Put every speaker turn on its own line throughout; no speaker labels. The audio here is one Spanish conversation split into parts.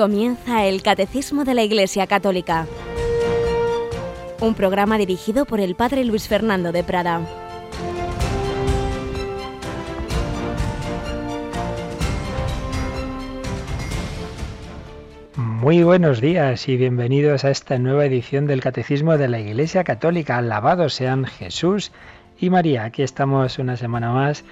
Comienza el Catecismo de la Iglesia Católica, un programa dirigido por el Padre Luis Fernando de Prada.
Muy buenos días y bienvenidos a esta nueva edición del Catecismo de la Iglesia Católica. Alabados sean Jesús y María. Aquí estamos una semana más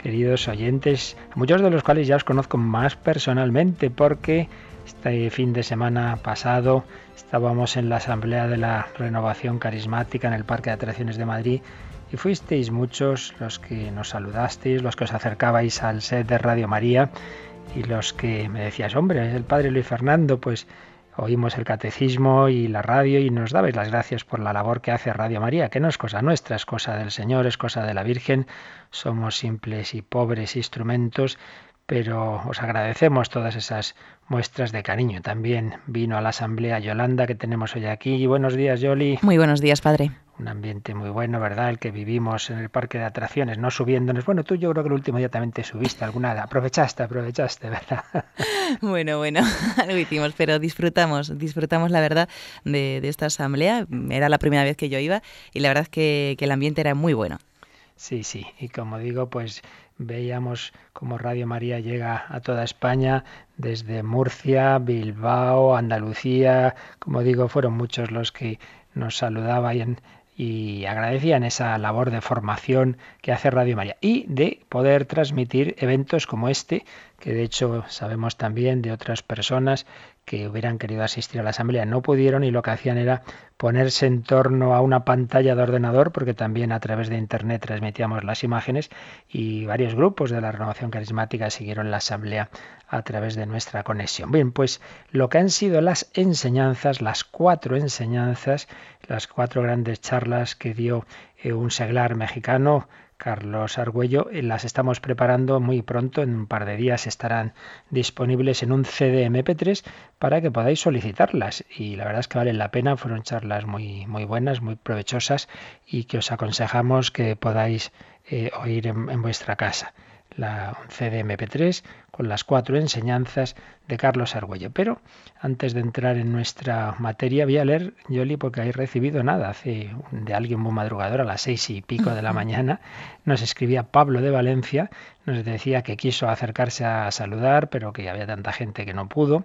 queridos oyentes, muchos de los cuales ya os conozco más personalmente porque este fin de semana pasado estábamos en la Asamblea de la Renovación Carismática en el Parque de Atracciones de Madrid y fuisteis muchos los que nos saludasteis, los que os acercabais al set de Radio María y los que me decías, hombre, el Padre Luis Fernando, pues oímos el catecismo y la radio y nos dabais las gracias por la labor que hace Radio María, que no es cosa nuestra, es cosa del Señor, es cosa de la Virgen, somos simples y pobres instrumentos, pero os agradecemos todas esas muestras de cariño. También vino a la asamblea Yolanda que tenemos hoy aquí. buenos días, Yoli.
Muy buenos días, padre
un ambiente muy bueno, ¿verdad? El que vivimos en el parque de atracciones, no subiéndonos. Bueno, tú yo creo que el último día también te subiste alguna, aprovechaste, aprovechaste, ¿verdad?
Bueno, bueno, algo hicimos, pero disfrutamos, disfrutamos la verdad de, esta asamblea. Era la primera vez que yo iba y la verdad es que, que el ambiente era muy bueno.
Sí, sí, y como digo, pues veíamos cómo Radio María llega a toda España, desde Murcia, Bilbao, Andalucía, como digo, fueron muchos los que nos saludaban y agradecían esa labor de formación que hace Radio María y de poder transmitir eventos como este, que de hecho sabemos también de otras personas que hubieran querido asistir a la asamblea no pudieron y lo que hacían era ponerse en torno a una pantalla de ordenador, porque también a través de internet transmitíamos las imágenes y varios grupos de la renovación carismática siguieron la asamblea a través de nuestra conexión. Bien, pues lo que han sido las enseñanzas, las cuatro enseñanzas, las cuatro grandes charlas que dio eh, un seglar mexicano, Carlos Argüello. Las estamos preparando muy pronto, en un par de días estarán disponibles en un CD MP3 para que podáis solicitarlas. Y la verdad es que valen la pena, fueron charlas muy, muy buenas, muy provechosas y que os aconsejamos que podáis eh, oír en vuestra casa la CDMP3 con las cuatro enseñanzas de Carlos Argüello. Pero antes de entrar en nuestra materia, voy a leer, Yoli, porque he recibido nada, hace de alguien muy madrugador, a las seis y pico de la mañana, nos escribía Pablo de Valencia, nos decía que quiso acercarse a saludar, pero que había tanta gente que no pudo.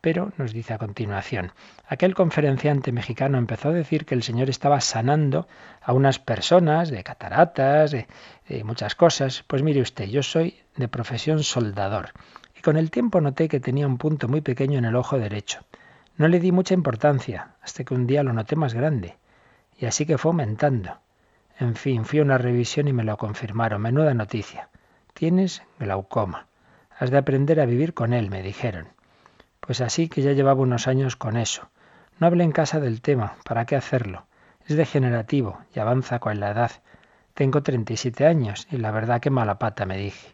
Pero nos dice a continuación, aquel conferenciante mexicano empezó a decir que el Señor estaba sanando a unas personas de cataratas, de, muchas cosas. Pues mire usted, yo soy de profesión soldador y con el tiempo noté que tenía un punto muy pequeño en el ojo derecho. No le di mucha importancia hasta que un día lo noté más grande y así que fue aumentando. En fin, fui a una revisión y me lo confirmaron. Menuda noticia. Tienes glaucoma. Has de aprender a vivir con él, me dijeron. Pues así que ya llevaba unos años con eso. No hablé en casa del tema, ¿para qué hacerlo? Es degenerativo y avanza con la edad. Tengo 37 años y la verdad que mala pata me dije.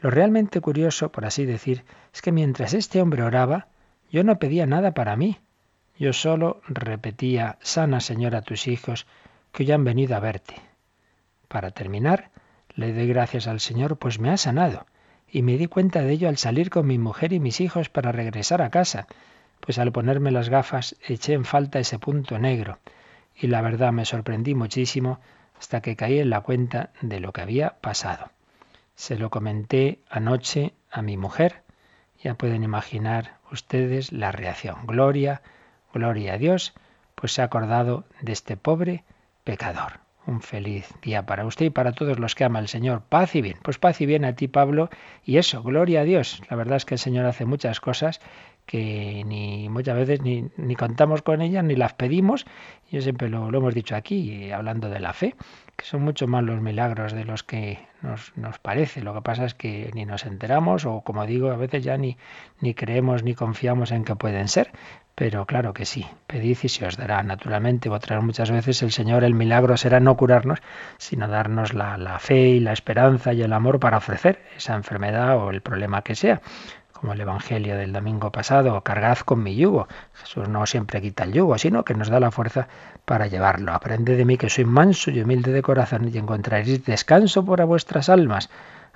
Lo realmente curioso, por así decir, es que mientras este hombre oraba, yo no pedía nada para mí. Yo solo repetía, sana señora tus hijos, que hoy han venido a verte. Para terminar, le doy gracias al Señor, pues me ha sanado y me di cuenta de ello al salir con mi mujer y mis hijos para regresar a casa, pues al ponerme las gafas eché en falta ese punto negro, y la verdad me sorprendí muchísimo hasta que caí en la cuenta de lo que había pasado. Se lo comenté anoche a mi mujer, ya pueden imaginar ustedes la reacción. Gloria, gloria a Dios, pues se ha acordado de este pobre pecador. Un feliz día para usted y para todos los que ama el Señor. Paz y bien. Pues paz y bien a ti, Pablo. Y eso, gloria a Dios. La verdad es que el Señor hace muchas cosas que ni muchas veces ni, ni contamos con ellas ni las pedimos. Yo siempre lo, lo hemos dicho aquí, hablando de la fe, que son mucho más los milagros de los que nos, nos, parece. Lo que pasa es que ni nos enteramos o, como digo, a veces ya ni, ni creemos ni confiamos en que pueden ser. Pero claro que sí, pedid y se os dará. Naturalmente, otras muchas veces el Señor, el milagro será no curarnos, sino darnos la, la fe y la esperanza y el amor para ofrecer esa enfermedad o el problema que sea como el Evangelio del domingo pasado, cargad con mi yugo. Jesús no siempre quita el yugo, sino que nos da la fuerza para llevarlo. Aprende de mí que soy manso y humilde de corazón y encontraréis descanso para vuestras almas.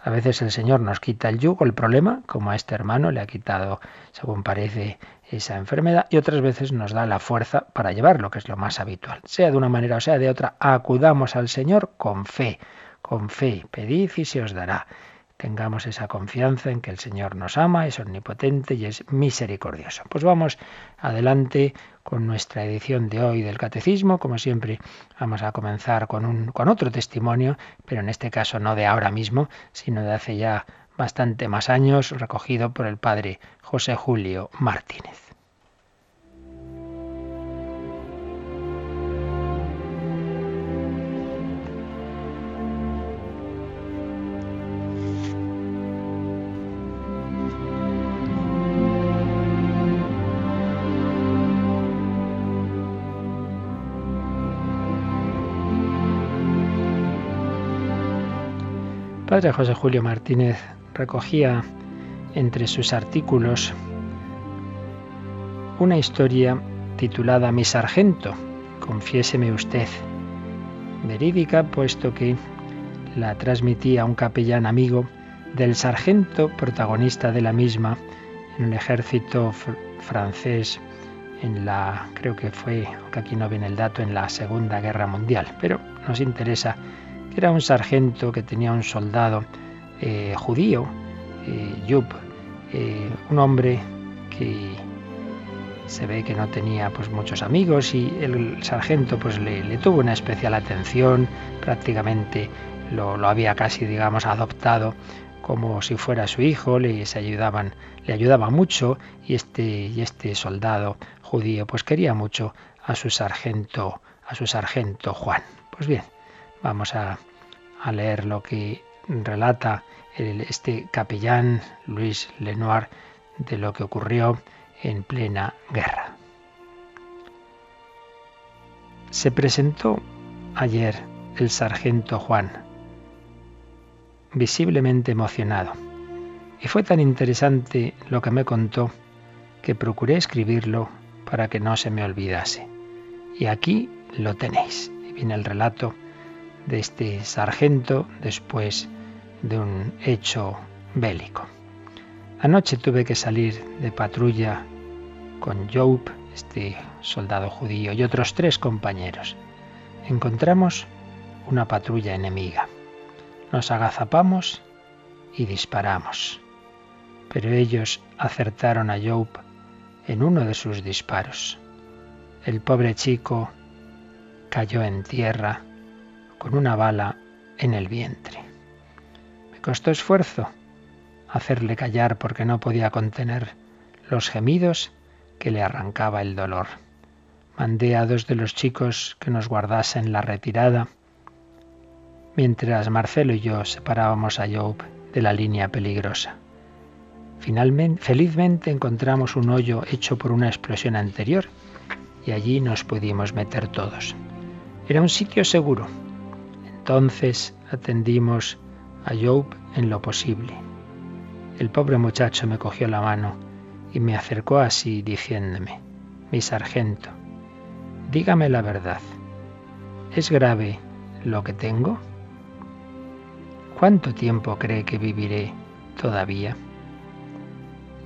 A veces el Señor nos quita el yugo, el problema, como a este hermano le ha quitado, según parece, esa enfermedad, y otras veces nos da la fuerza para llevarlo, que es lo más habitual. Sea de una manera o sea de otra, acudamos al Señor con fe, con fe, pedid y se os dará tengamos esa confianza en que el Señor nos ama, es omnipotente y es misericordioso. Pues vamos adelante con nuestra edición de hoy del Catecismo. Como siempre, vamos a comenzar con, un, con otro testimonio, pero en este caso no de ahora mismo, sino de hace ya bastante más años, recogido por el padre José Julio Martínez. José Julio Martínez recogía entre sus artículos una historia titulada Mi sargento, confiéseme usted, verídica puesto que la transmitía un capellán amigo del sargento protagonista de la misma en un ejército francés en la, creo que fue, aunque aquí no viene el dato, en la Segunda Guerra Mundial. Pero nos interesa era un sargento que tenía un soldado eh, judío, eh, Yub, eh, un hombre que se ve que no tenía pues muchos amigos y el sargento pues le, tuvo una especial atención, prácticamente lo, lo, había casi digamos adoptado como si fuera su hijo, le ayudaban, le ayudaba mucho y este y este soldado judío pues quería mucho a su sargento, a su sargento Juan. Pues bien, vamos a a leer lo que relata este capellán Luis Lenoir de lo que ocurrió en plena guerra. Se presentó ayer el sargento Juan, visiblemente emocionado, y fue tan interesante lo que me contó que procuré escribirlo para que no se me olvidase. Y aquí lo tenéis. Y viene el relato de este sargento después de un hecho bélico. Anoche tuve que salir de patrulla con Job, este soldado judío, y otros tres compañeros. Encontramos una patrulla enemiga. Nos agazapamos y disparamos. Pero ellos acertaron a Job en uno de sus disparos. El pobre chico cayó en tierra con una bala en el vientre. Me costó esfuerzo hacerle callar porque no podía contener los gemidos que le arrancaba el dolor. Mandé a dos de los chicos que nos guardasen la retirada, mientras Marcelo y yo separábamos a Job de la línea peligrosa. Finalmente, felizmente encontramos un hoyo hecho por una explosión anterior y allí nos pudimos meter todos. Era un sitio seguro, entonces atendimos a Job en lo posible. El pobre muchacho me cogió la mano y me acercó así diciéndome, mi sargento, dígame la verdad, ¿es grave lo que tengo? ¿Cuánto tiempo cree que viviré todavía?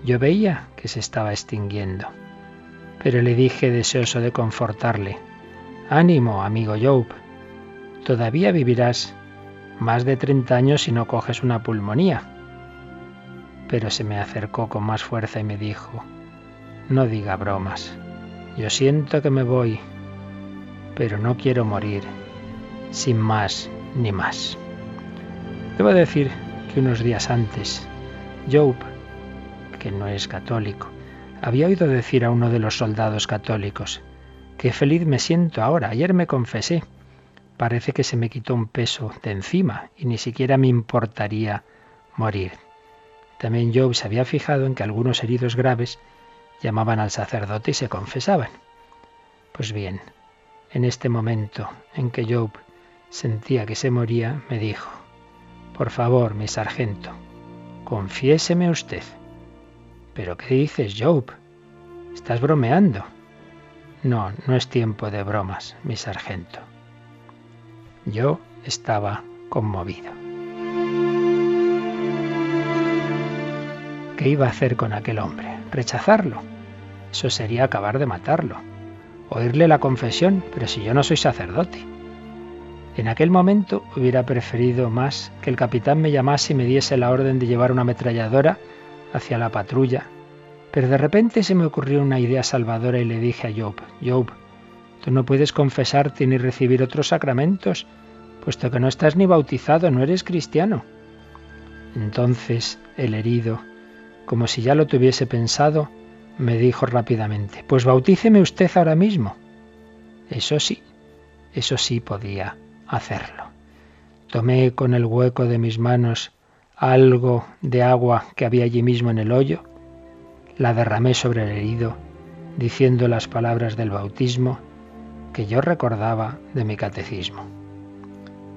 Yo veía que se estaba extinguiendo, pero le dije deseoso de confortarle, ánimo, amigo Job, todavía vivirás más de 30 años si no coges una pulmonía. Pero se me acercó con más fuerza y me dijo, no diga bromas, yo siento que me voy, pero no quiero morir sin más ni más. Debo decir que unos días antes, Job, que no es católico, había oído decir a uno de los soldados católicos, qué feliz me siento ahora, ayer me confesé parece que se me quitó un peso de encima y ni siquiera me importaría morir. También Job se había fijado en que algunos heridos graves llamaban al sacerdote y se confesaban. Pues bien, en este momento en que Job sentía que se moría, me dijo, por favor, mi sargento, confiéseme usted. ¿Pero qué dices, Job? ¿Estás bromeando? No, no es tiempo de bromas, mi sargento. Yo estaba conmovido. ¿qué iba a hacer con aquel hombre? ¿Rechazarlo? Eso sería acabar de matarlo. Oírle la confesión, pero si yo no soy sacerdote. En aquel momento hubiera preferido más que el capitán me llamase y me diese la orden de llevar una ametralladora hacia la patrulla. Pero de repente se me ocurrió una idea salvadora y le dije a Job, Job, tú no puedes confesarte ni recibir otros sacramentos, puesto que no estás ni bautizado, no eres cristiano. Entonces el herido, como si ya lo tuviese pensado, me dijo rápidamente, pues bautíceme usted ahora mismo. Eso sí, eso sí podía hacerlo. Tomé con el hueco de mis manos algo de agua que había allí mismo en el hoyo, la derramé sobre el herido, diciendo las palabras del bautismo que yo recordaba de mi catecismo.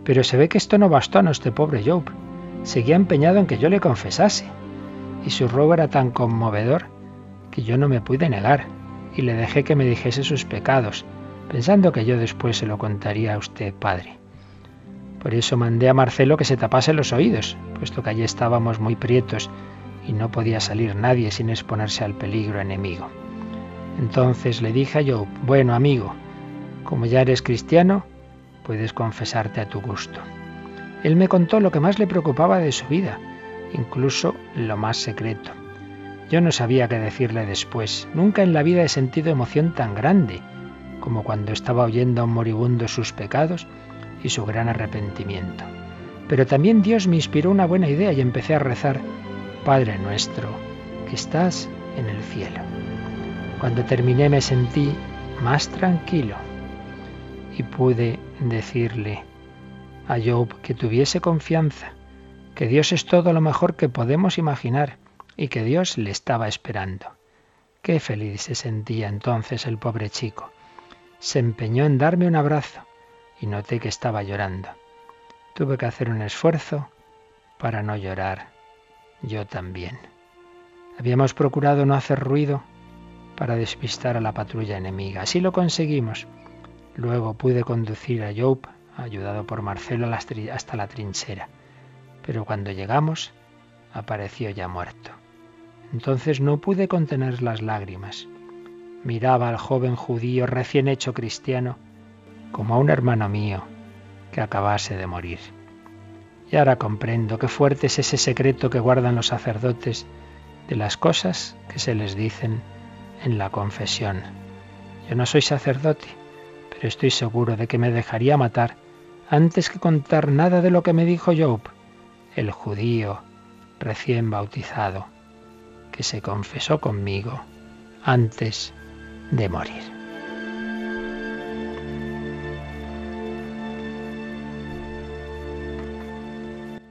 Pero se ve que esto no bastó a nuestro pobre Job. Seguía empeñado en que yo le confesase, y su robo era tan conmovedor que yo no me pude negar, y le dejé que me dijese sus pecados, pensando que yo después se lo contaría a usted, padre. Por eso mandé a Marcelo que se tapase los oídos, puesto que allí estábamos muy prietos y no podía salir nadie sin exponerse al peligro enemigo. Entonces le dije a yo, bueno amigo, como ya eres cristiano, puedes confesarte a tu gusto. Él me contó lo que más le preocupaba de su vida, incluso lo más secreto. Yo no sabía qué decirle después. Nunca en la vida he sentido emoción tan grande como cuando estaba oyendo a un moribundo sus pecados y su gran arrepentimiento. Pero también Dios me inspiró una buena idea y empecé a rezar, Padre nuestro, que estás en el cielo. Cuando terminé me sentí más tranquilo y pude decirle a Job que tuviese confianza, que Dios es todo lo mejor que podemos imaginar y que Dios le estaba esperando. Qué feliz se sentía entonces el pobre chico. Se empeñó en darme un abrazo y noté que estaba llorando. Tuve que hacer un esfuerzo para no llorar. Yo también. Habíamos procurado no hacer ruido para despistar a la patrulla enemiga. Así lo conseguimos. Luego pude conducir a Job, ayudado por Marcelo, hasta la trinchera. Pero cuando llegamos, apareció ya muerto. Entonces no pude contener las lágrimas. Miraba al joven judío recién hecho cristiano como a un hermano mío que acabase de morir. Y ahora comprendo qué fuerte es ese secreto que guardan los sacerdotes de las cosas que se les dicen en la confesión. Yo no soy sacerdote, estoy seguro de que me dejaría matar antes que contar nada de lo que me dijo Job, el judío recién bautizado, que se confesó conmigo antes de morir.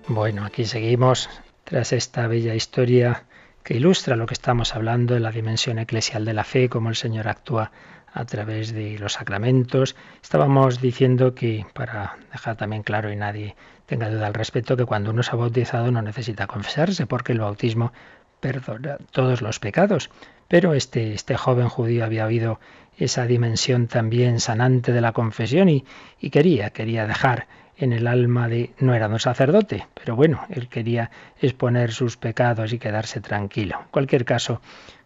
Bueno, aquí seguimos tras esta bella historia que ilustra lo que estamos hablando de la dimensión eclesial de la fe, cómo el Señor actúa a través de los sacramentos. Estábamos diciendo que, para dejar también claro y nadie tenga duda al respecto, que cuando uno se ha bautizado no necesita confesarse, porque el bautismo perdona todos los pecados. Pero este, este joven judío había oído esa dimensión también sanante de la confesión y, y quería, quería dejar en el alma de... no era un sacerdote, pero bueno, él quería exponer sus pecados y quedarse tranquilo. En cualquier caso,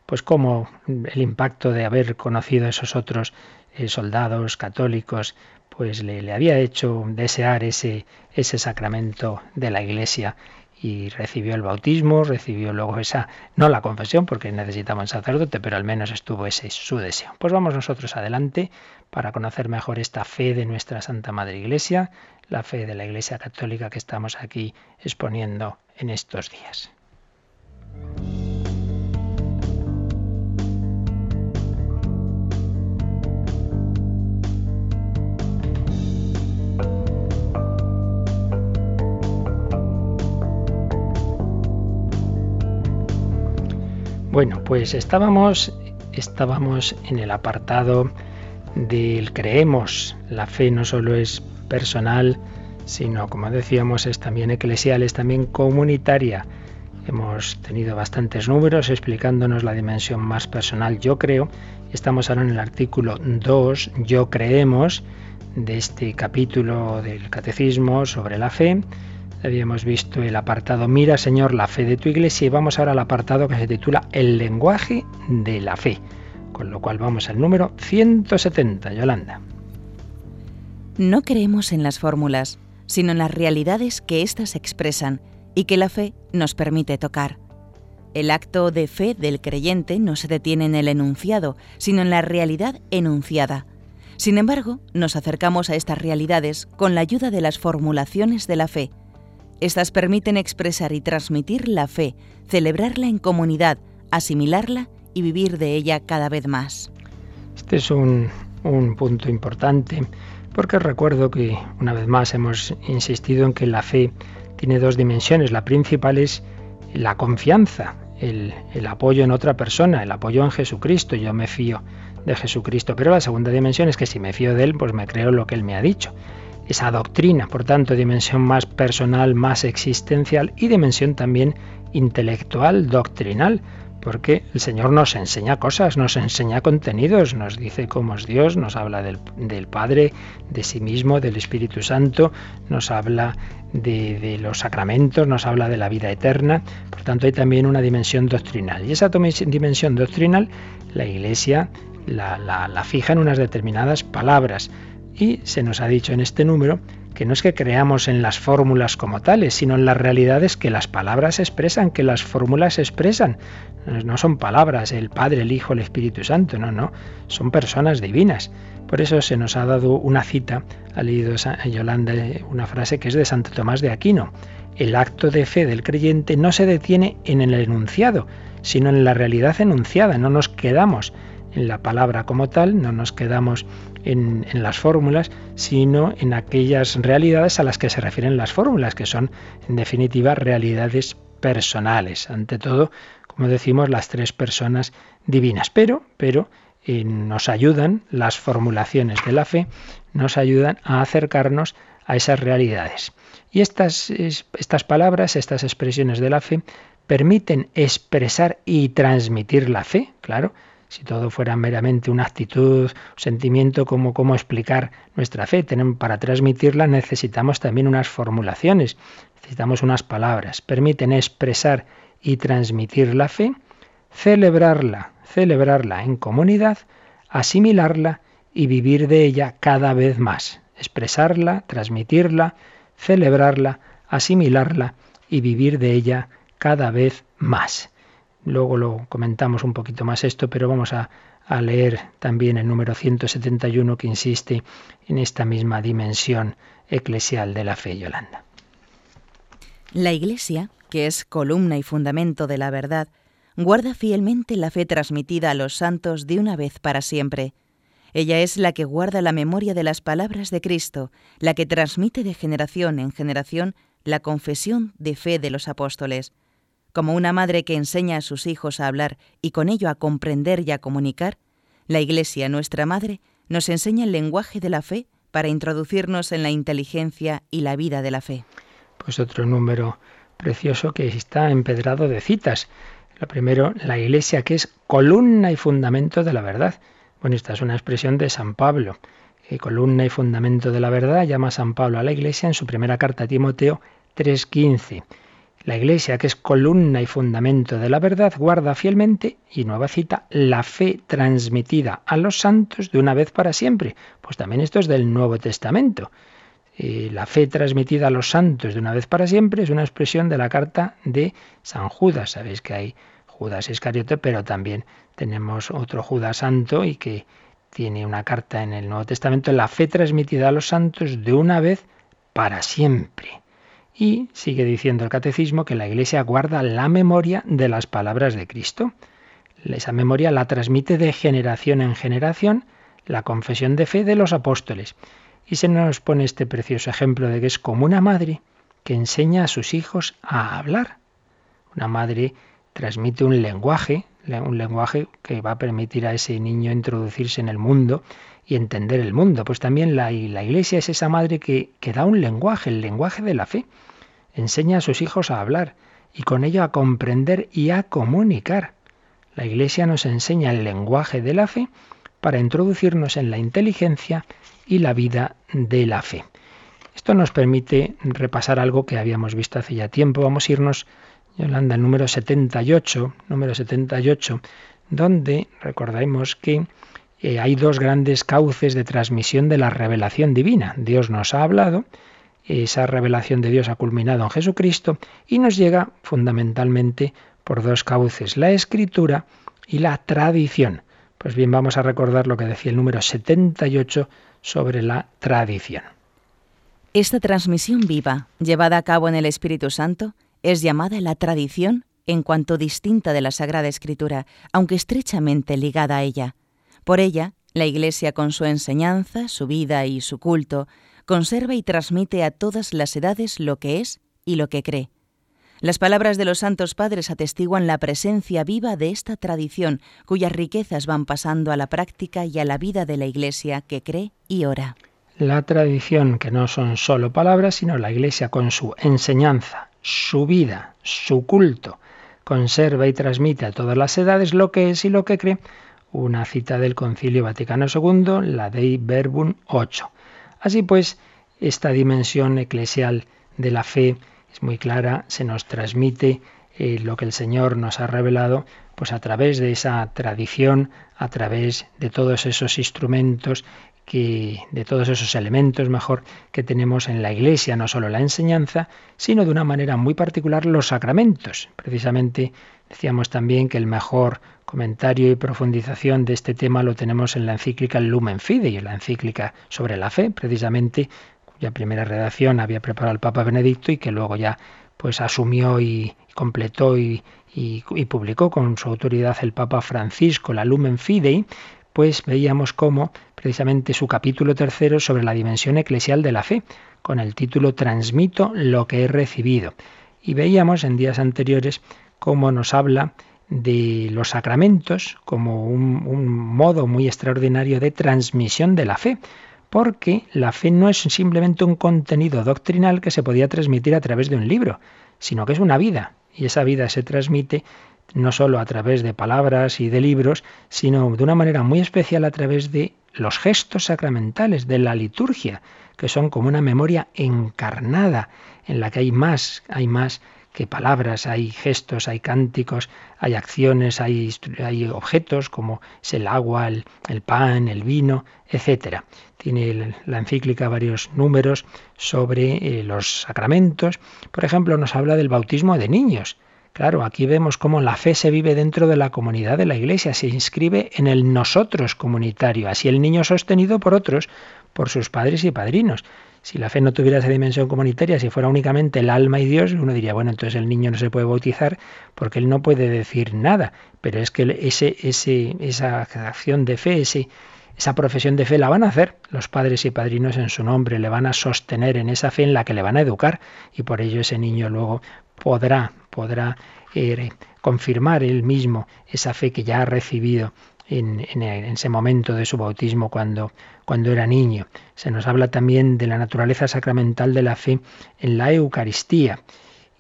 pues como el impacto de haber conocido a esos otros eh, soldados católicos, pues le, le, había hecho desear ese, ese sacramento de la Iglesia y recibió el bautismo, recibió luego esa, no la confesión, porque necesitaba un sacerdote, pero al menos estuvo ese su deseo. Pues vamos nosotros adelante para conocer mejor esta fe de nuestra Santa Madre Iglesia, la fe de la Iglesia Católica que estamos aquí exponiendo en estos días. Bueno, pues estábamos, estábamos en el apartado del creemos. La fe no solo es personal, sino, como decíamos, es también eclesial, es también comunitaria. Hemos tenido bastantes números explicándonos la dimensión más personal, yo creo. Estamos ahora en el artículo 2, yo creemos, de este capítulo del Catecismo sobre la fe. Habíamos visto el apartado Mira, Señor, la fe de tu iglesia y vamos ahora al apartado que se titula El lenguaje de la fe. Con lo cual vamos al número 170, Yolanda.
No creemos en las fórmulas, sino en las realidades que éstas expresan y que la fe nos permite tocar. El acto de fe del creyente no se detiene en el enunciado, sino en la realidad enunciada. Sin embargo, nos acercamos a estas realidades con la ayuda de las formulaciones de la fe. Estas permiten expresar y transmitir la fe, celebrarla en comunidad, asimilarla y vivir de ella cada vez más.
Este es un, un punto importante porque recuerdo que una vez más hemos insistido en que la fe tiene dos dimensiones. La principal es la confianza, el, apoyo en otra persona, el apoyo en Jesucristo. Yo me fío de Jesucristo. Pero la segunda dimensión es que si me fío de Él, pues me creo lo que Él me ha dicho. Esa doctrina, por tanto, dimensión más personal, más existencial y dimensión también intelectual, doctrinal porque el Señor nos enseña cosas, nos enseña contenidos, nos dice cómo es Dios, nos habla del, Padre, de sí mismo, del Espíritu Santo, nos habla de, los sacramentos, nos habla de la vida eterna, por tanto hay también una dimensión doctrinal. Y esa dimensión doctrinal la Iglesia la, fija en unas determinadas palabras. Y se nos ha dicho en este número que no es que creamos en las fórmulas como tales, sino en las realidades que las palabras expresan, que las fórmulas expresan. No son palabras, el Padre, el Hijo, el Espíritu Santo, no, no, son personas divinas. Por eso se nos ha dado una cita, ha leído Yolanda una frase que es de Santo Tomás de Aquino. El acto de fe del creyente no se detiene en el enunciado, sino en la realidad enunciada. No nos quedamos en la palabra como tal, no nos quedamos en, las fórmulas, sino en aquellas realidades a las que se refieren las fórmulas, que son en definitiva realidades personales. Ante todo, como decimos, las tres personas divinas. Pero, pero eh, nos ayudan las formulaciones de la fe, nos ayudan a acercarnos a esas realidades. Y estas, estas palabras, estas expresiones de la fe, permiten expresar y transmitir la fe, claro, si todo fuera meramente una actitud, un sentimiento, como cómo explicar nuestra fe. Para transmitirla necesitamos también unas formulaciones, necesitamos unas palabras. Permiten expresar y transmitir la fe, celebrarla, celebrarla en comunidad, asimilarla y vivir de ella cada vez más. Expresarla, transmitirla, celebrarla, asimilarla y vivir de ella cada vez más. Luego lo comentamos un poquito más esto, pero vamos a, leer también el número 171 que insiste en esta misma dimensión eclesial de la fe, Yolanda.
La Iglesia, que es columna y fundamento de la verdad, guarda fielmente la fe transmitida a los santos de una vez para siempre. Ella es la que guarda la memoria de las palabras de Cristo, la que transmite de generación en generación la confesión de fe de los apóstoles como una madre que enseña a sus hijos a hablar y con ello a comprender y a comunicar, la Iglesia, nuestra Madre, nos enseña el lenguaje de la fe para introducirnos en la inteligencia y la vida de la fe.
Pues otro número precioso que está empedrado de citas. Lo primero, la Iglesia que es columna y fundamento de la verdad. Bueno, esta es una expresión de San Pablo. Eh, columna y fundamento de la verdad llama San Pablo a la Iglesia en su primera carta a Timoteo 3.15. La Iglesia, que es columna y fundamento de la verdad, guarda fielmente, y nueva cita, la fe transmitida a los santos de una vez para siempre. Pues también esto es del Nuevo Testamento. Eh, la fe transmitida a los santos de una vez para siempre es una expresión de la carta de San Judas. Sabéis que hay Judas Iscariote, pero también tenemos otro Judas santo y que tiene una carta en el Nuevo Testamento, la fe transmitida a los santos de una vez para siempre. Y sigue diciendo el catecismo que la Iglesia guarda la memoria de las palabras de Cristo. Esa memoria la transmite de generación en generación la confesión de fe de los apóstoles. Y se nos pone este precioso ejemplo de que es como una madre que enseña a sus hijos a hablar. Una madre transmite un lenguaje, un lenguaje que va a permitir a ese niño introducirse en el mundo y entender el mundo. Pues también la, iglesia es esa madre que da un lenguaje, el lenguaje de la fe enseña a sus hijos a hablar y con ello a comprender y a comunicar. La Iglesia nos enseña el lenguaje de la fe para introducirnos en la inteligencia y la vida de la fe. Esto nos permite repasar algo que habíamos visto hace ya tiempo. Vamos a irnos, Yolanda, al número 78, número 78, donde recordemos que eh, hay dos grandes cauces de transmisión de la revelación divina. Dios nos ha hablado, esa revelación de Dios ha culminado en Jesucristo y nos llega fundamentalmente por dos cauces, la escritura y la tradición. Pues bien, vamos a recordar lo que decía el número 78 sobre la tradición.
Esta transmisión viva, llevada a cabo en el Espíritu Santo, es llamada la tradición en cuanto distinta de la Sagrada Escritura, aunque estrechamente ligada a ella. Por ella, la Iglesia con su enseñanza, su vida y su culto, conserva y transmite a todas las edades lo que es y lo que cree. Las palabras de los santos padres atestiguan la presencia viva de esta tradición, cuyas riquezas van pasando a la práctica y a la vida de la Iglesia que cree y ora
la tradición, que no son solo palabras, sino la Iglesia con su enseñanza, su vida, su culto, conserva y transmite a todas las edades lo que es y lo que cree. Una cita del Concilio Vaticano II, la Dei Verbum 8. Así pues, esta dimensión eclesial de la fe es muy clara, se nos transmite eh, lo que el Señor nos ha revelado, pues a través de esa tradición, a través de todos esos instrumentos que de todos esos elementos mejor que tenemos en la Iglesia, no solo la enseñanza, sino de una manera muy particular los sacramentos. Precisamente decíamos también que el mejor comentario y profundización de este tema lo tenemos en la encíclica Lumen Fidei, la encíclica sobre la fe, precisamente cuya primera redacción había preparado el Papa Benedicto y que luego ya pues asumió y completó y, y, y, publicó con su autoridad el Papa Francisco, la Lumen Fidei, pues veíamos cómo precisamente su capítulo tercero sobre la dimensión eclesial de la fe, con el título Transmito lo que he recibido. Y veíamos en días anteriores cómo nos habla de los sacramentos como un, modo muy extraordinario de transmisión de la fe, porque la fe no es simplemente un contenido doctrinal que se podía transmitir a través de un libro, sino que es una vida, y esa vida se transmite no solo a través de palabras y de libros, sino de una manera muy especial a través de los gestos sacramentales, de la liturgia, que son como una memoria encarnada, en la que hay más, hay más que palabras, hay gestos, hay cánticos, hay acciones, hay, hay objetos como es el agua, el, el pan, el vino, etc. Tiene la encíclica varios números sobre eh, los sacramentos. Por ejemplo, nos habla del bautismo de niños. Claro, aquí vemos cómo la fe se vive dentro de la comunidad de la Iglesia, se inscribe en el nosotros comunitario, así el niño sostenido por otros, por sus padres y padrinos. Si la fe no tuviera esa dimensión comunitaria, si fuera únicamente el alma y Dios, uno diría, bueno, entonces el niño no se puede bautizar porque él no puede decir nada. Pero es que ese, esa acción de fe, ese, esa profesión de fe la van a hacer los padres y padrinos en su nombre, le van a sostener en esa fe en la que le van a educar y por ello ese niño luego podrá, podrá eh, confirmar él mismo esa fe que ya ha recibido en, ese momento de su bautismo cuando, cuando era niño. Se nos habla también de la naturaleza sacramental de la fe en la Eucaristía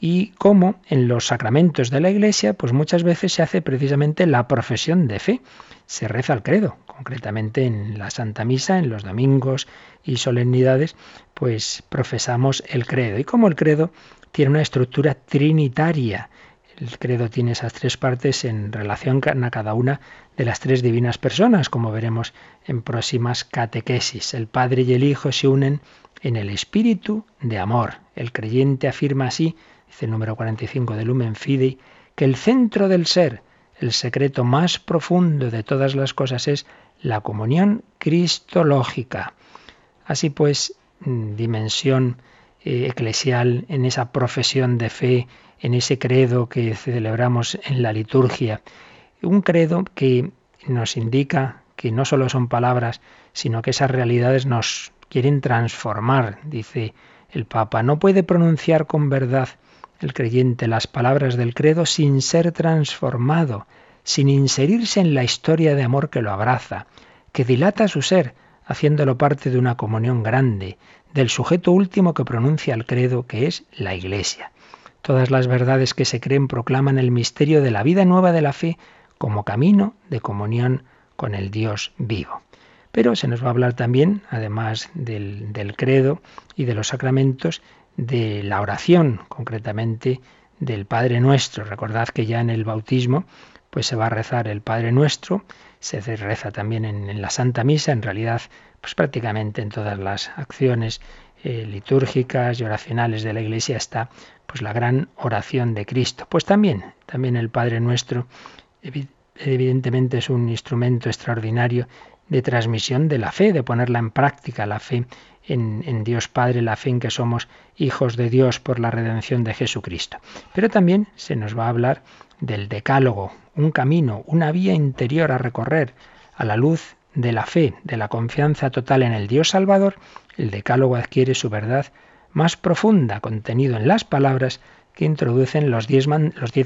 y cómo en los sacramentos de la Iglesia, pues muchas veces se hace precisamente la profesión de fe. Se reza el credo, concretamente en la Santa Misa, en los domingos y solemnidades, pues profesamos el credo. Y como el credo tiene una estructura trinitaria. El credo tiene esas tres partes en relación a cada una de las tres divinas personas, como veremos en próximas catequesis. El Padre y el Hijo se unen en el espíritu de amor. El creyente afirma así, dice el número 45 de Lumen Fidei, que el centro del ser, el secreto más profundo de todas las cosas es la comunión cristológica. Así pues, dimensión eh, eclesial, en esa profesión de fe, en ese credo que celebramos en la liturgia. Un credo que nos indica que no solo son palabras, sino que esas realidades nos quieren transformar, dice el Papa. No puede pronunciar con verdad el creyente las palabras del credo sin ser transformado, sin inserirse en la historia de amor que lo abraza, que dilata su ser, haciéndolo parte de una comunión grande, del sujeto último que pronuncia el credo, que es la Iglesia. Todas las verdades que se creen proclaman el misterio de la vida nueva de la fe como camino de comunión con el Dios vivo. Pero se nos va a hablar también, además del, credo y de los sacramentos, de la oración, concretamente del Padre Nuestro. Recordad que ya en el bautismo pues se va a rezar el Padre Nuestro, se reza también en, la Santa Misa, en realidad pues prácticamente en todas las acciones eh, litúrgicas y oracionales de la Iglesia está pues la gran oración de Cristo. Pues también, también el Padre Nuestro evidentemente es un instrumento extraordinario de transmisión de la fe, de ponerla en práctica, la fe en, Dios Padre, la fe en que somos hijos de Dios por la redención de Jesucristo. Pero también se nos va a hablar del decálogo, un camino, una vía interior a recorrer a la luz de la fe, de la confianza total en el Dios Salvador, el decálogo adquiere su verdad más profunda, contenido en las palabras que introducen los diez,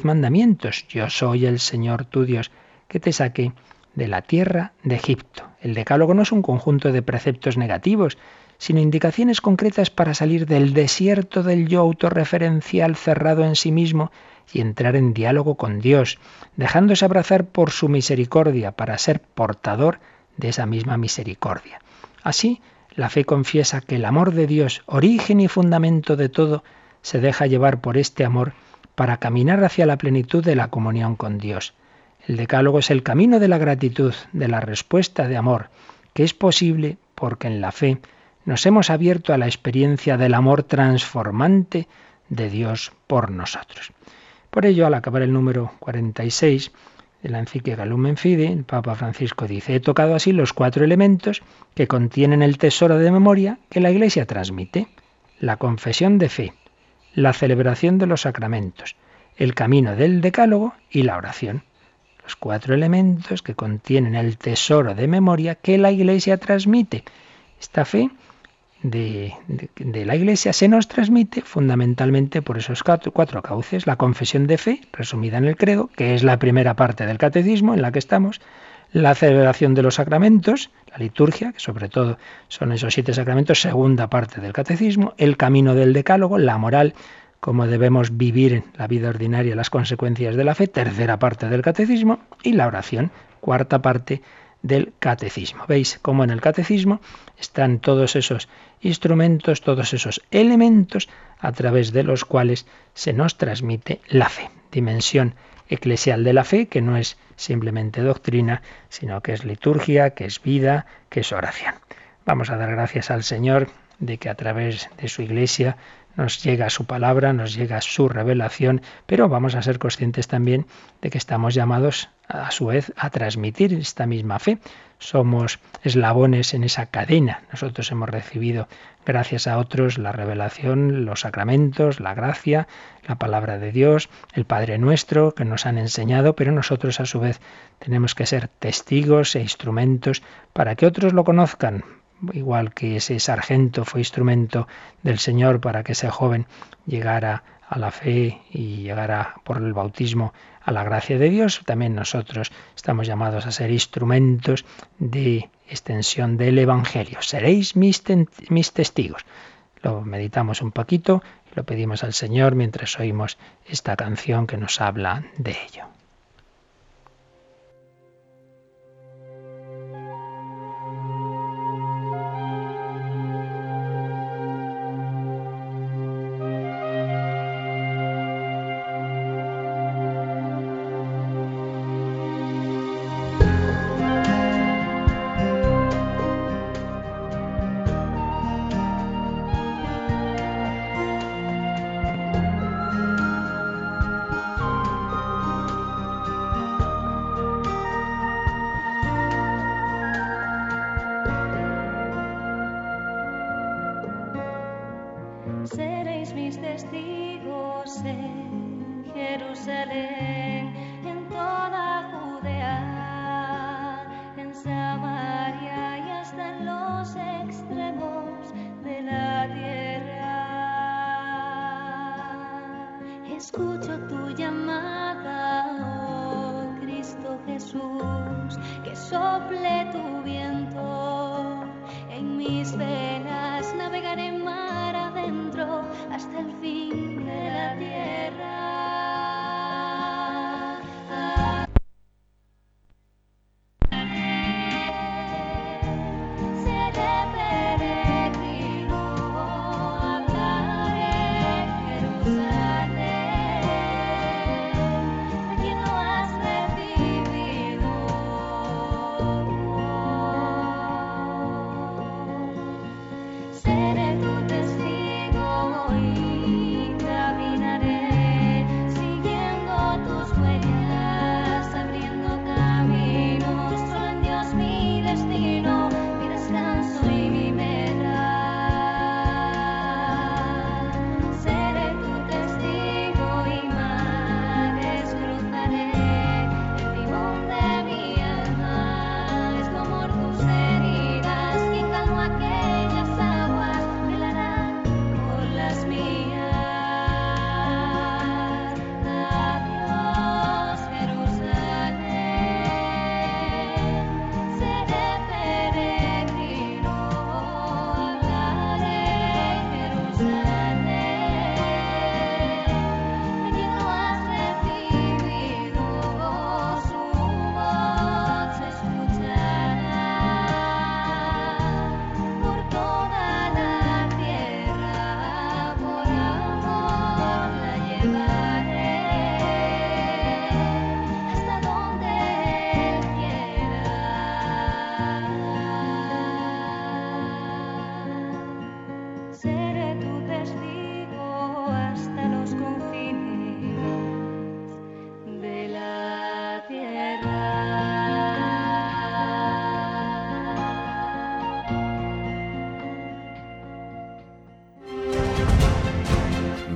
mandamientos. Yo soy el Señor tu Dios, que te saqué de la tierra de Egipto. El decálogo no es un conjunto de preceptos negativos, sino indicaciones concretas para salir del desierto del yo autorreferencial cerrado en sí mismo y entrar en diálogo con Dios, dejándose abrazar por su misericordia para ser portador de esa misma misericordia. Así, la fe confiesa que el amor de Dios, origen y fundamento de todo, se deja llevar por este amor para caminar hacia la plenitud de la comunión con Dios. El decálogo es el camino de la gratitud, de la respuesta de amor, que es posible porque en la fe nos hemos abierto a la experiencia del amor transformante de Dios por nosotros. Por ello, al acabar el número 46 de la encíclica Lumen Fide, el Papa Francisco dice, he tocado así los cuatro elementos que contienen el tesoro de memoria que la Iglesia transmite, la confesión de fe, la celebración de los sacramentos, el camino del decálogo y la oración. Los cuatro elementos que contienen el tesoro de memoria que la Iglesia transmite. Esta fe de, la Iglesia se nos transmite fundamentalmente por esos cuatro, cuatro, cauces. La confesión de fe, resumida en el credo, que es la primera parte del catecismo en la que estamos, la celebración de los sacramentos, la liturgia, que sobre todo son esos siete sacramentos, segunda parte del catecismo, el camino del decálogo, la moral, cómo debemos vivir en la vida ordinaria las consecuencias de la fe, tercera parte del catecismo, y la oración, cuarta parte del catecismo. ¿Veis cómo en el catecismo están todos esos instrumentos, todos esos elementos a través de los cuales se nos transmite la fe? Dimensión eclesial de la fe, que no es simplemente doctrina, sino que es liturgia, que es vida, que es oración. Vamos a dar gracias al Señor de que a través de su iglesia nos llega su palabra, nos llega su revelación, pero vamos a ser conscientes también de que estamos llamados a su vez a transmitir esta misma fe. Somos eslabones en esa cadena. Nosotros hemos recibido, gracias a otros, la revelación, los sacramentos, la gracia, la palabra de Dios, el Padre nuestro, que nos han enseñado, pero nosotros a su vez tenemos que ser testigos e instrumentos para que otros lo conozcan, igual que ese sargento fue instrumento del Señor para que ese joven llegara a la fe y llegara por el bautismo a la gracia de Dios, también nosotros estamos llamados a ser instrumentos de extensión del Evangelio. Seréis mis, mis testigos. Lo meditamos un poquito lo pedimos al Señor mientras oímos esta canción que nos habla de ello.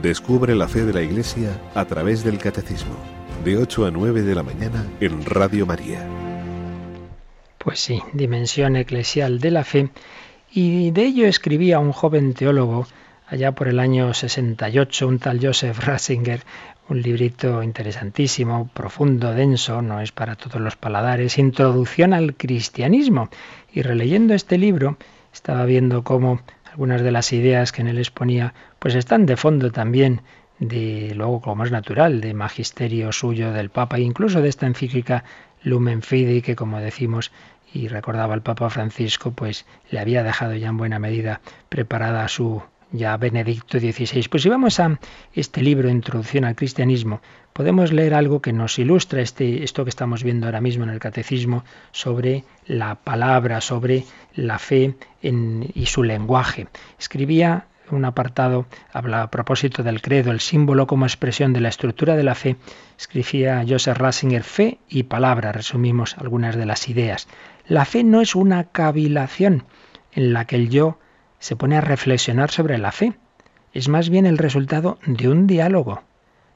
Descubre la fe de la Iglesia a través del Catecismo, de 8 a 9 de la mañana en Radio María.
Pues sí, dimensión eclesial de la fe. Y de ello escribía un joven teólogo allá por el año 68, un tal Joseph Ratzinger, un librito interesantísimo, profundo, denso, no es para todos los paladares, Introducción al Cristianismo. Y releyendo este libro, estaba viendo cómo algunas de las ideas que en él exponía, pues están de fondo también de luego como es natural, de magisterio suyo del Papa, e incluso de esta encíclica Lumen Fidei, que como decimos y recordaba el Papa Francisco, pues le había dejado ya en buena medida preparada su ya Benedicto XVI. Pues si vamos a este libro, Introducción al Cristianismo, podemos leer algo que nos ilustra este, esto que estamos viendo ahora mismo en el Catecismo sobre la palabra, sobre la fe y su lenguaje. Escribía un apartado habla a propósito del credo, el símbolo como expresión de la estructura de la fe, escribía Joseph Ratzinger, fe y palabra, resumimos algunas de las ideas. La fe no es una cavilación en la que el yo se pone a reflexionar sobre la fe. Es más bien el resultado de un diálogo,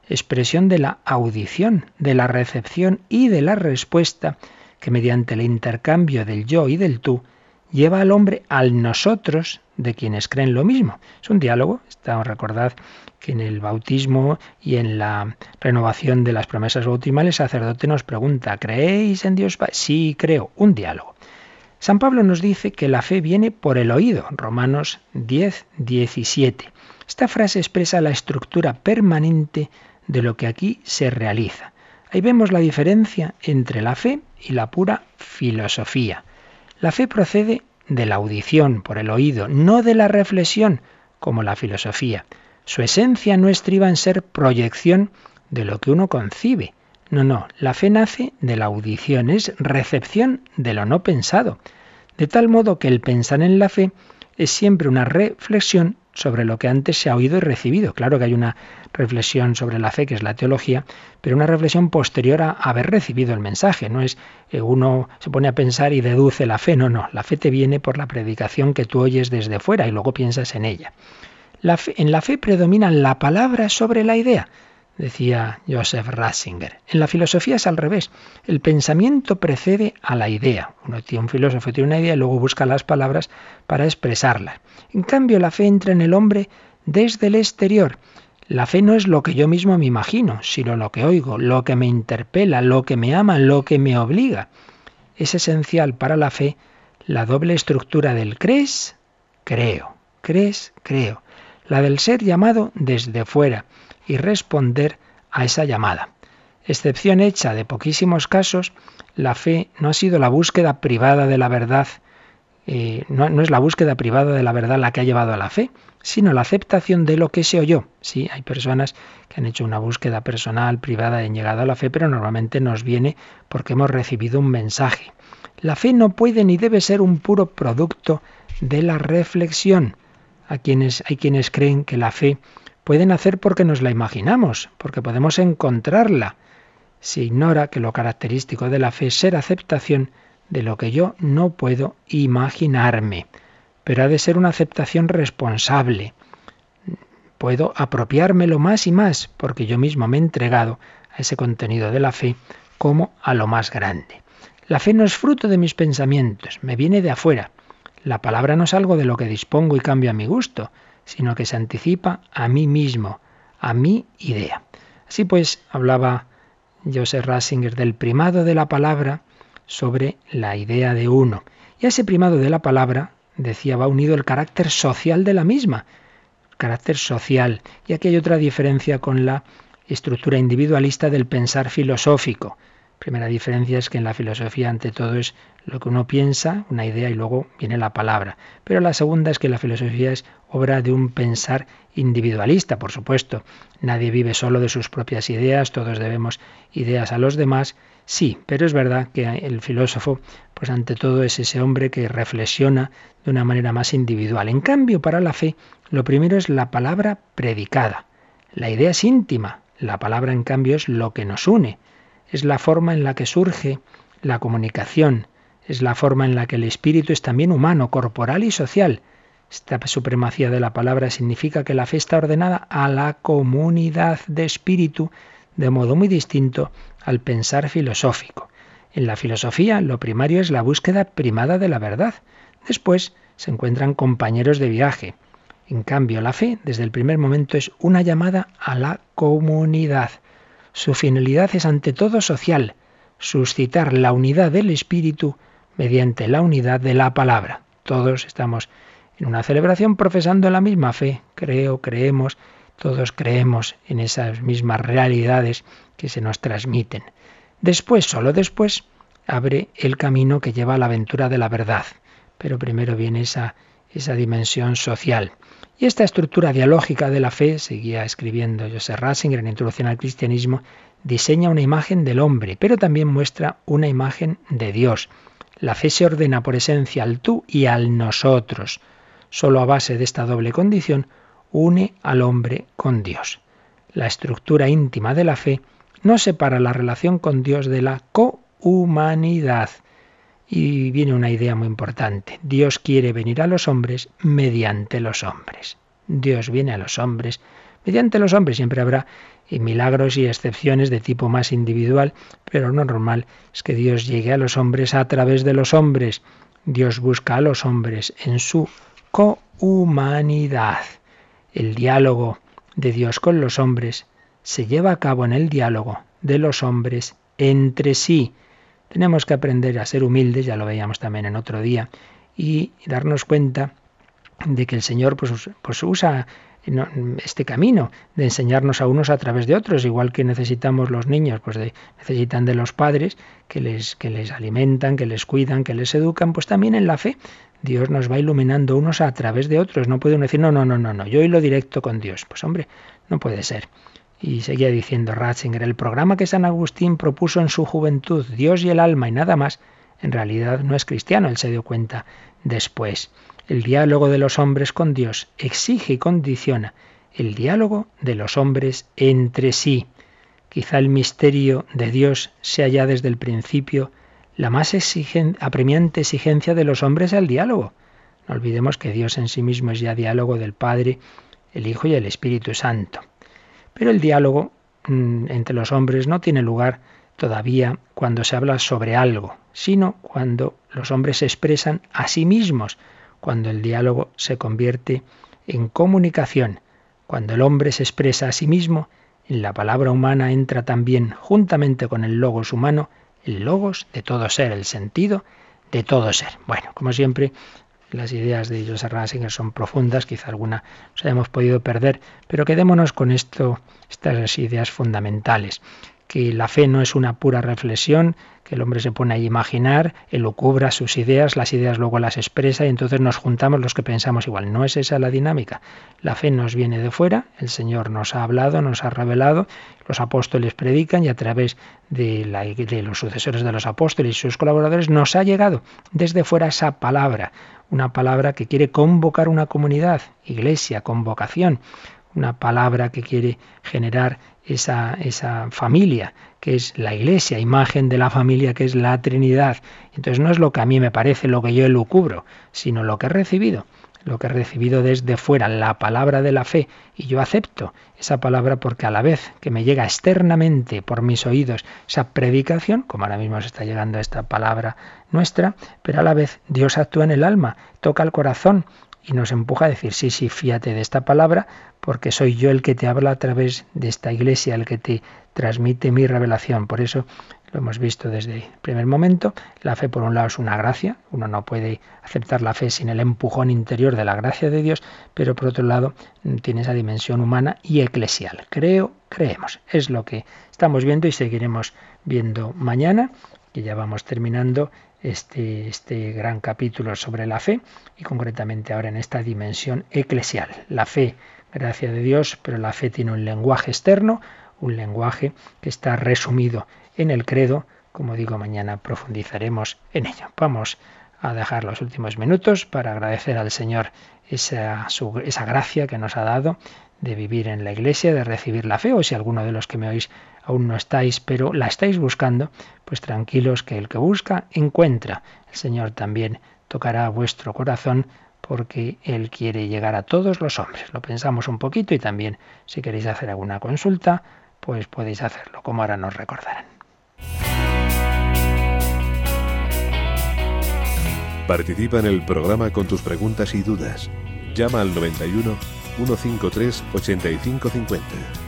expresión de la audición, de la recepción y de la respuesta que mediante el intercambio del yo y del tú lleva al hombre al nosotros de quienes creen lo mismo. Es un diálogo, está, recordad que en el bautismo y en la renovación de las promesas bautismales el sacerdote nos pregunta, ¿creéis en Dios? Sí, creo, un diálogo. San Pablo nos dice que la fe viene por el oído, Romanos 10, 17. Esta frase expresa la estructura permanente de lo que aquí se realiza. Ahí vemos la diferencia entre la fe y la pura filosofía. La fe procede de la audición, por el oído, no de la reflexión, como la filosofía. Su esencia no estriba en ser proyección de lo que uno concibe, no, no, la fe nace de la audición, es recepción de lo no pensado. De tal modo que el pensar en la fe es siempre una reflexión sobre lo que antes se ha oído y recibido. Claro que hay una reflexión sobre la fe, que es la teología, pero una reflexión posterior a haber recibido el mensaje. No es que uno se pone a pensar y deduce la fe, no, no. La fe te viene por la predicación que tú oyes desde fuera y luego piensas en ella. en la fe predomina la palabra sobre la idea decía Joseph Ratzinger. En la filosofía es al revés. El pensamiento precede a la idea. Uno tiene un filósofo tiene una idea y luego busca las palabras para expresarla. En cambio, la fe entra en el hombre desde el exterior. La fe no es lo que yo mismo me imagino, sino lo que oigo, lo que me interpela, lo que me ama, lo que me obliga. Es esencial para la fe la doble estructura del crees, creo, crees, creo. La del ser llamado desde fuera y responder a esa llamada. Excepción hecha de poquísimos casos, la fe no ha sido la búsqueda privada de la verdad, eh, no, es la búsqueda privada de la verdad la que ha llevado a la fe, sino la aceptación de lo que se oyó. Sí, hay personas que han hecho una búsqueda personal, privada, y han llegado a la fe, pero normalmente nos viene porque hemos recibido un mensaje. La fe no puede ni debe ser un puro producto de la reflexión. A quienes, hay quienes creen que la fe pueden hacer porque nos la imaginamos, porque podemos encontrarla. Se ignora que lo característico de la fe es ser aceptación de lo que yo no puedo imaginarme, pero ha de ser una aceptación responsable. Puedo apropiármelo más y más porque yo mismo me he entregado a ese contenido de la fe como a lo más grande. La fe no es fruto de mis pensamientos, me viene de afuera. La palabra no es algo de lo que dispongo y cambio a mi gusto, sino que se anticipa a mí mismo, a mi idea. Así pues, hablaba Joseph Ratzinger del primado de la palabra sobre la idea de uno. Y a ese primado de la palabra, decía, va unido el carácter social de la misma, carácter social. Y aquí hay otra diferencia con la estructura individualista del pensar filosófico. Primera diferencia es que en la filosofía ante todo es lo que uno piensa, una idea y luego viene la palabra. Pero la segunda es que la filosofía es obra de un pensar individualista, por supuesto. Nadie vive solo de sus propias ideas, todos debemos ideas a los demás, Sí, pero es verdad que el filósofo, pues ante todo es ese hombre que reflexiona de una manera más individual. En cambio, para la fe, lo primero es la palabra predicada. La idea es íntima, la palabra en cambio es lo que nos une, es la forma en la que surge la comunicación, es la forma en la que el espíritu es también humano, corporal y social. Esta supremacía de la palabra significa que la fe está ordenada a la comunidad de espíritu de modo muy distinto al pensar filosófico. En la filosofía lo primario es la búsqueda primada de la verdad. Después se encuentran compañeros de viaje. En cambio, la fe, desde el primer momento, es una llamada a la comunidad. Su finalidad es ante todo social, suscitar la unidad del espíritu mediante la unidad de la palabra. Todos estamos en una celebración profesando la misma fe. Creo, creemos, todos creemos en esas mismas realidades que se nos transmiten. Después, solo después, abre el camino que lleva a la aventura de la verdad. Pero primero viene esa, esa dimensión social. Y esta estructura dialógica de la fe, seguía escribiendo Joseph Ratzinger en Introducción al Cristianismo, diseña una imagen del hombre, pero también muestra una imagen de Dios. La fe se ordena por esencia al tú y al nosotros. Solo a base de esta doble condición une al hombre con Dios. La estructura íntima de la fe no separa la relación con Dios de la cohumanidad. Y viene una idea muy importante. Dios quiere venir a los hombres mediante los hombres. Dios viene a los hombres mediante los hombres. Siempre habrá milagros y excepciones de tipo más individual, pero lo normal es que Dios llegue a los hombres a través de los hombres. Dios busca a los hombres en su cohumanidad. El diálogo de Dios con los hombres se lleva a cabo en el diálogo de los hombres entre sí. Tenemos que aprender a ser humildes, ya lo veíamos también en otro día, y darnos cuenta de que el Señor pues, pues usa este camino de enseñarnos a unos a través de otros, igual que necesitamos los niños, pues necesitan de los padres que les, que les alimentan, que les cuidan, que les educan, pues también en la fe Dios nos va iluminando unos a través de otros. No puede uno decir, no, no, no, no, no, yo lo directo con Dios. Pues hombre, no puede ser. Y seguía diciendo Ratzinger, el programa que San Agustín propuso en su juventud, Dios y el alma y nada más, en realidad no es cristiano, él se dio cuenta después. El diálogo de los hombres con Dios exige y condiciona el diálogo de los hombres entre sí. Quizá el misterio de Dios sea ya desde el principio la más apremiante exigencia de los hombres al diálogo. No olvidemos que Dios en sí mismo es ya diálogo del Padre, el Hijo y el Espíritu Santo. Pero el diálogo mm, entre los hombres no tiene lugar todavía cuando se habla sobre algo, sino cuando los hombres se expresan a sí mismos, cuando el diálogo se convierte en comunicación, cuando el hombre se expresa a sí mismo, en la palabra humana entra también, juntamente con el logos humano, el logos de todo ser, el sentido de todo ser. Bueno, como siempre, las ideas de Joseph Ratzinger son profundas, quizá alguna nos hayamos podido perder, pero quedémonos con esto, estas ideas fundamentales, que la fe no es una pura reflexión, que el hombre se pone a imaginar, elucubra sus ideas, las ideas luego las expresa y entonces nos juntamos los que pensamos igual. No es esa la dinámica. La fe nos viene de fuera, el Señor nos ha hablado, nos ha revelado, los apóstoles predican y a través de, de los sucesores de los apóstoles y sus colaboradores nos ha llegado desde fuera esa palabra, una palabra que quiere convocar una comunidad, iglesia, convocación, una palabra que quiere generar esa, esa familia, que es la iglesia, imagen de la familia que es la Trinidad. Entonces no es lo que a mí me parece, lo que yo lucubro, sino lo que he recibido, lo que he recibido desde fuera, la palabra de la fe, y yo acepto esa palabra porque a la vez que me llega externamente por mis oídos esa predicación, como ahora mismo se está llegando esta palabra nuestra, pero a la vez Dios actúa en el alma, toca el corazón y nos empuja a decir, sí, sí, fíate de esta palabra, porque soy yo el que te habla a través de esta iglesia, el que te transmite mi revelación. Por eso lo hemos visto desde el primer momento. La fe, por un lado, es una gracia. Uno no puede aceptar la fe sin el empujón interior de la gracia de Dios, pero por otro lado, tiene esa dimensión humana y eclesial. Creo, creemos. Es lo que estamos viendo y seguiremos viendo mañana, que ya vamos terminando este, este gran capítulo sobre la fe y concretamente ahora en esta dimensión eclesial. La fe, gracia de Dios, pero la fe tiene un lenguaje externo, un lenguaje que está resumido en el credo como digo, mañana profundizaremos en ello. Vamos a dejar los últimos minutos para agradecer al Señor esa, esa gracia que nos ha dado de vivir en la iglesia, de recibir la fe, o si alguno de los que me oís aún no estáis, pero la estáis buscando, pues tranquilos que el que busca encuentra. El Señor también tocará vuestro corazón porque Él quiere llegar a todos los hombres. Lo pensamos un poquito y también si queréis hacer alguna consulta, pues podéis hacerlo, como ahora nos recordarán.
Participa en el programa con tus preguntas y dudas. Llama al 91 153 8550.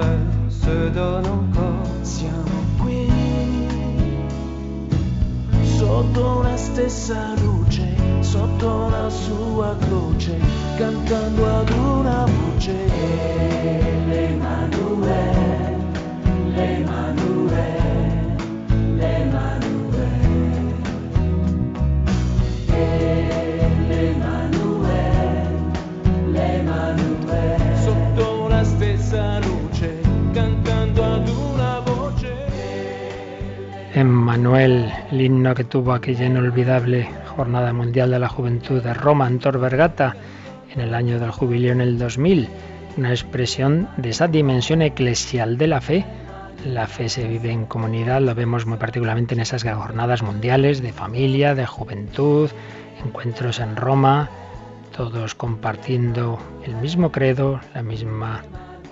rêve se donne encore.
Siamo qui, sotto la stessa luce, sotto la sua croce, cantando ad una voce. L'Emanuele, l'Emanuele.
Emmanuel, el himno que tuvo aquella inolvidable Jornada Mundial de la Juventud de Roma en Tor Vergata en el año del jubileo en el 2000, una expresión de esa dimensión eclesial de la fe. La fe se vive en comunidad, lo vemos muy particularmente en esas jornadas mundiales de familia, de juventud, encuentros en Roma, todos compartiendo el mismo credo, la misma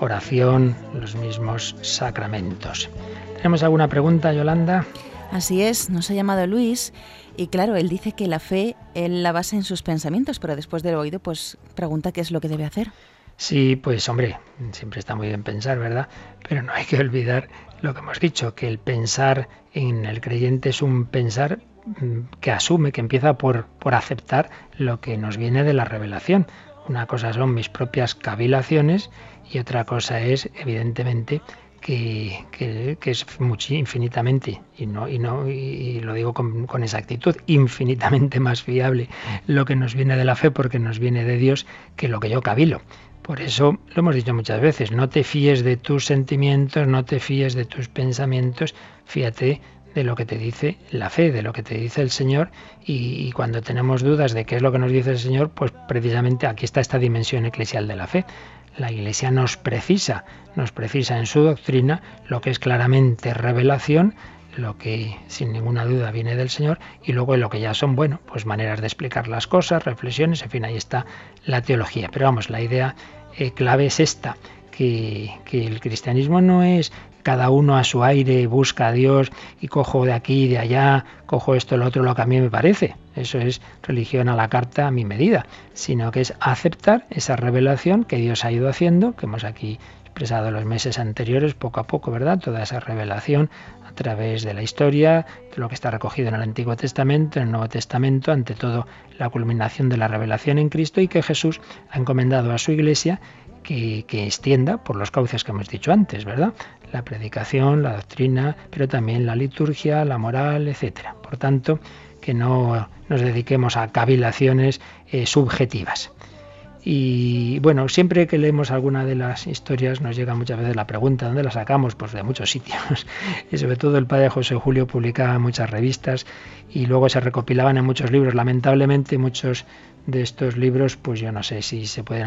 oración, los mismos sacramentos. ¿Tenemos alguna pregunta, Yolanda?
Así es, nos ha llamado Luis y claro, él dice que la fe él la basa en sus pensamientos, pero después del oído pues pregunta qué es lo que debe hacer.
Sí, pues hombre, siempre está muy bien pensar, ¿verdad? Pero no hay que olvidar lo que hemos dicho, que el pensar en el creyente es un pensar mm, que asume, que empieza por, por aceptar lo que nos viene de la revelación. Una cosa son mis propias cavilaciones y otra cosa es, evidentemente, que, que, es infinitamente, y, no, y, no, y lo digo con, con, exactitud, infinitamente más fiable lo que nos viene de la fe porque nos viene de Dios que lo que yo cabilo. Por eso lo hemos dicho muchas veces, no te fíes de tus sentimientos, no te fíes de tus pensamientos, fíate de lo que te dice la fe, de lo que te dice el Señor y, cuando tenemos dudas de qué es lo que nos dice el Señor, pues precisamente aquí está esta dimensión eclesial de la fe. La Iglesia nos precisa, nos precisa en su doctrina lo que es claramente revelación, lo que sin ninguna duda viene del Señor, y luego lo que ya son, bueno, pues maneras de explicar las cosas, reflexiones, en fin, ahí está la teología. Pero vamos, la idea eh, clave es esta, que, que, el cristianismo no es cada uno a su aire busca a Dios y cojo de aquí y de allá, cojo esto, lo otro, lo que a mí me parece. Eso es religión a la carta a mi medida, sino que es aceptar esa revelación que Dios ha ido haciendo, que hemos aquí expresado los meses anteriores, poco a poco, ¿verdad? Toda esa revelación a través de la historia, de lo que está recogido en el Antiguo Testamento, en el Nuevo Testamento, ante todo la culminación de la revelación en Cristo y que Jesús ha encomendado a su iglesia que, extienda por los cauces que hemos dicho antes, ¿verdad? la predicación, la doctrina, pero también la liturgia, la moral, etcétera. Por tanto, que no nos dediquemos a cavilaciones eh, subjetivas. Y bueno, siempre que leemos alguna de las historias nos llega muchas veces la pregunta, ¿dónde la sacamos? Pues de muchos sitios. Y sobre todo el padre José Julio publicaba muchas revistas y luego se recopilaban en muchos libros. Lamentablemente muchos de estos libros, pues yo no sé si se pueden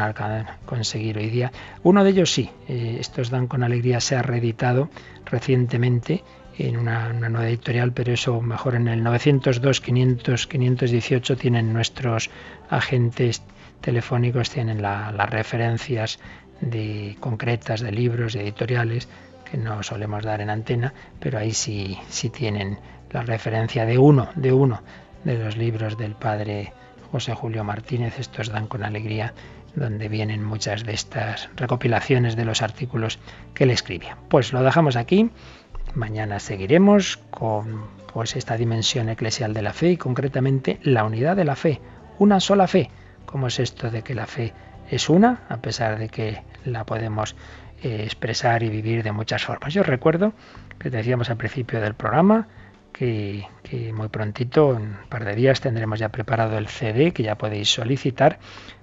conseguir hoy día. Uno de ellos sí, eh, estos dan con alegría, se ha reeditado recientemente en una, nueva editorial, pero eso mejor en el 902, 500, 518 tienen nuestros agentes telefónicos, tienen las referencias de, concretas de libros, de editoriales, que no solemos dar en antena, pero ahí sí, sí tienen la referencia de uno, de uno de los libros del padre José Julio Martínez, estos dan con alegría, donde vienen muchas de estas recopilaciones de los artículos que él escribía. Pues lo dejamos aquí. Mañana seguiremos con pues esta dimensión eclesial de la fe y concretamente la unidad de la fe, una sola fe. ¿Cómo es esto de que la fe es una, a pesar de que la podemos eh, expresar y vivir de muchas formas? Yo recuerdo que decíamos al principio del programa, que, muy prontito, en un par de días, tendremos ya preparado el CD que ya podéis solicitar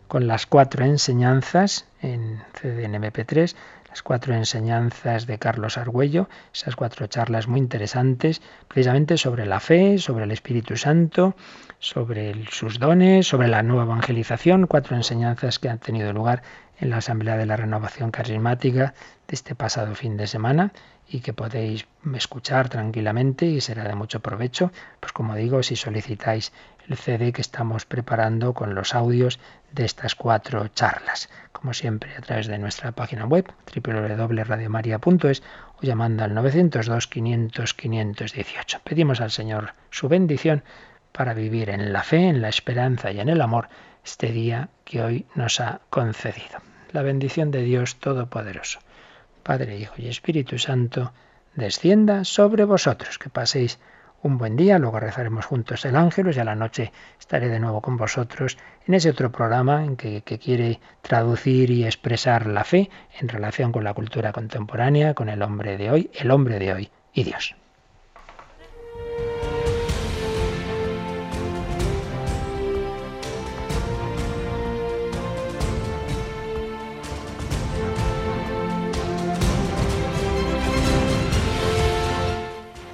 con las cuatro enseñanzas en CD en MP3, las cuatro enseñanzas de Carlos Argüello, esas cuatro charlas muy interesantes, precisamente sobre la fe, sobre el Espíritu Santo, sobre sus dones, sobre la nueva evangelización, cuatro enseñanzas que han tenido lugar en la Asamblea de la Renovación Carismática de este pasado fin de semana y que podéis escuchar tranquilamente y será de mucho provecho, pues como digo, si solicitáis el CD que estamos preparando con los audios de estas cuatro charlas, como siempre a través de nuestra página web www.radiomaria.es o llamando al 902 500 518. Pedimos al Señor su bendición para vivir en la fe, en la esperanza y en el amor este día que hoy nos ha concedido. La bendición de Dios Todopoderoso. Padre, Hijo y Espíritu Santo, descienda sobre vosotros. Que paséis un buen día, luego rezaremos juntos el ángel y a la noche estaré de nuevo con vosotros en ese otro programa en que, que, quiere traducir y expresar la fe en relación con la cultura contemporánea, con el hombre de hoy, el hombre de hoy y Dios.